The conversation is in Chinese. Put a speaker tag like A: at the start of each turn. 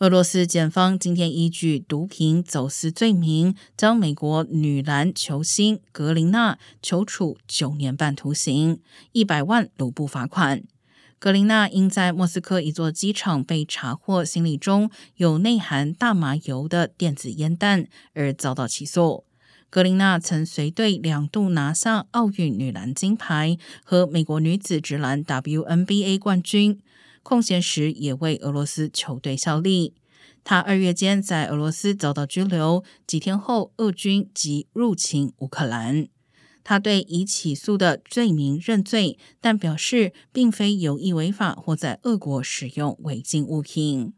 A: 俄罗斯检方今天依据毒品走私罪名，将美国女篮球星格林娜求处九年半徒刑、一百万卢布罚款。格林娜因在莫斯科一座机场被查获行李中有内含大麻油的电子烟弹而遭到起诉。格林娜曾随队两度拿下奥运女篮金牌和美国女子直篮 WNBA 冠军。空闲时也为俄罗斯球队效力。他二月间在俄罗斯遭到拘留，几天后俄军即入侵乌克兰。他对已起诉的罪名认罪，但表示并非有意违法或在俄国使用违禁物品。